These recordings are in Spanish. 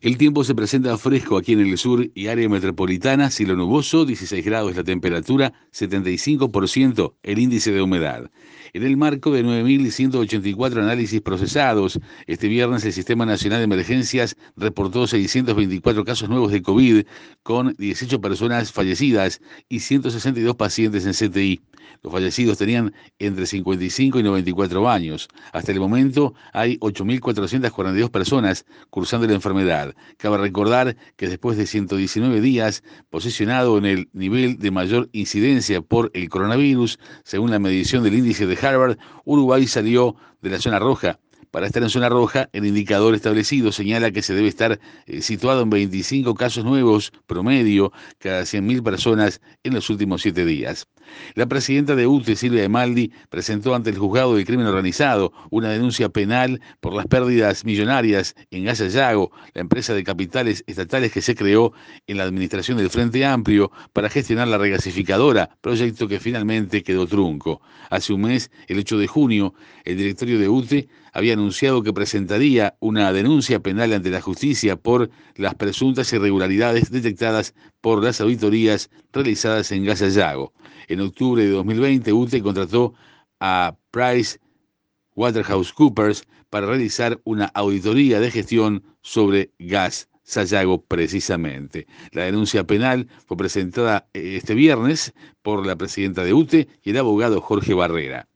El tiempo se presenta fresco aquí en el sur y área metropolitana, cielo nuboso, 16 grados la temperatura, 75% el índice de humedad. En el marco de 9.184 análisis procesados, este viernes el Sistema Nacional de Emergencias reportó 624 casos nuevos de COVID, con 18 personas fallecidas y 162 pacientes en CTI. Los fallecidos tenían entre 55 y 94 años. Hasta el momento hay 8.442 personas cursando la enfermedad. Cabe recordar que después de 119 días posicionado en el nivel de mayor incidencia por el coronavirus, según la medición del índice de Harvard, Uruguay salió de la zona roja para estar en zona roja, el indicador establecido señala que se debe estar eh, situado en 25 casos nuevos promedio cada 100.000 personas en los últimos siete días. La presidenta de UTE, Silvia de Maldi, presentó ante el juzgado del crimen organizado una denuncia penal por las pérdidas millonarias en Gaya Yago, la empresa de capitales estatales que se creó en la administración del Frente Amplio para gestionar la regasificadora, proyecto que finalmente quedó trunco. Hace un mes, el 8 de junio, el directorio de UTE había anunciado que presentaría una denuncia penal ante la justicia por las presuntas irregularidades detectadas por las auditorías realizadas en Gas Yago. En octubre de 2020, UTE contrató a Price Waterhouse para realizar una auditoría de gestión sobre gas Sayago precisamente. La denuncia penal fue presentada eh, este viernes por la presidenta de UTE y el abogado Jorge Barrera.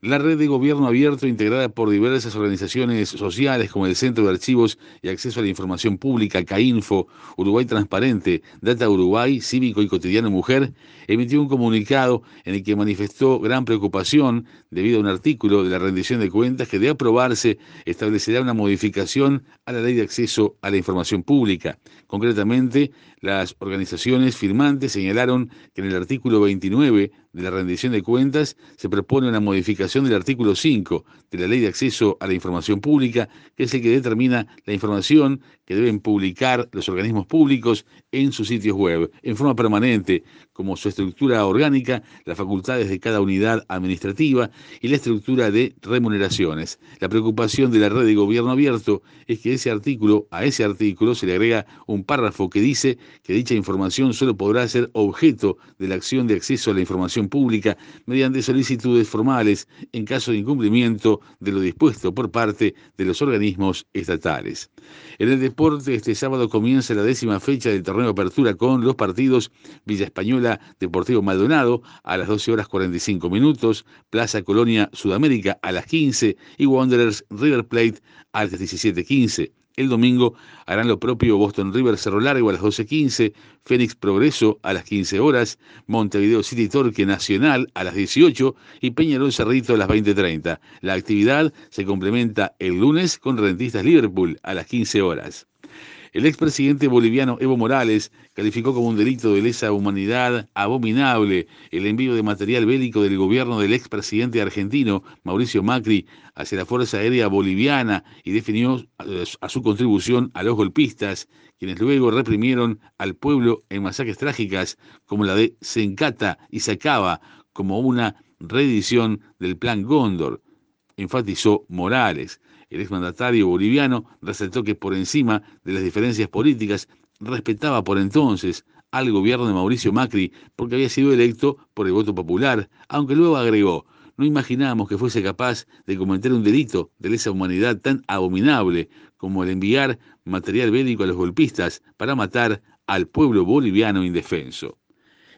La red de gobierno abierto, integrada por diversas organizaciones sociales como el Centro de Archivos y Acceso a la Información Pública, CAINFO, Uruguay Transparente, Data Uruguay, Cívico y Cotidiano Mujer, emitió un comunicado en el que manifestó gran preocupación debido a un artículo de la rendición de cuentas que de aprobarse establecerá una modificación a la ley de acceso a la información pública. Concretamente, las organizaciones firmantes señalaron que en el artículo 29 de la rendición de cuentas se propone una modificación del artículo 5 de la Ley de Acceso a la Información Pública, que es el que determina la información que deben publicar los organismos públicos en sus sitios web, en forma permanente, como su estructura orgánica, las facultades de cada unidad administrativa y la estructura de remuneraciones. La preocupación de la red de gobierno abierto es que ese artículo, a ese artículo se le agrega un párrafo que dice que dicha información solo podrá ser objeto de la acción de acceso a la información pública mediante solicitudes formales en caso de incumplimiento de lo dispuesto por parte de los organismos estatales. En el deporte, este sábado comienza la décima fecha del torneo de apertura con los partidos Villa Española Deportivo Maldonado a las 12 horas 45 minutos, Plaza Colonia Sudamérica a las 15 y Wanderers River Plate a las 17.15. El domingo harán lo propio Boston River Cerro Largo a las 12.15, Fénix Progreso a las 15 horas, Montevideo City Torque Nacional a las 18 y Peñarol Cerrito a las 20.30. La actividad se complementa el lunes con Rentistas Liverpool a las 15 horas. El expresidente boliviano Evo Morales calificó como un delito de lesa humanidad abominable el envío de material bélico del gobierno del expresidente argentino Mauricio Macri hacia la Fuerza Aérea Boliviana y definió a su contribución a los golpistas, quienes luego reprimieron al pueblo en masacres trágicas como la de Sencata y Sacaba como una reedición del Plan Góndor, enfatizó Morales. El exmandatario boliviano resaltó que por encima de las diferencias políticas respetaba por entonces al gobierno de Mauricio Macri porque había sido electo por el voto popular, aunque luego agregó, no imaginábamos que fuese capaz de cometer un delito de lesa humanidad tan abominable como el enviar material bélico a los golpistas para matar al pueblo boliviano indefenso.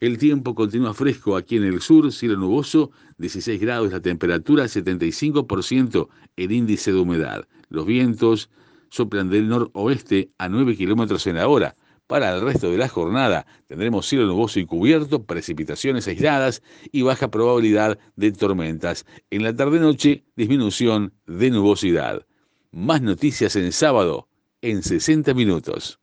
El tiempo continúa fresco aquí en el sur, cielo nuboso, 16 grados la temperatura, 75% el índice de humedad. Los vientos soplan del noroeste a 9 kilómetros en la hora. Para el resto de la jornada tendremos cielo nuboso y cubierto, precipitaciones aisladas y baja probabilidad de tormentas. En la tarde-noche, disminución de nubosidad. Más noticias en sábado, en 60 minutos.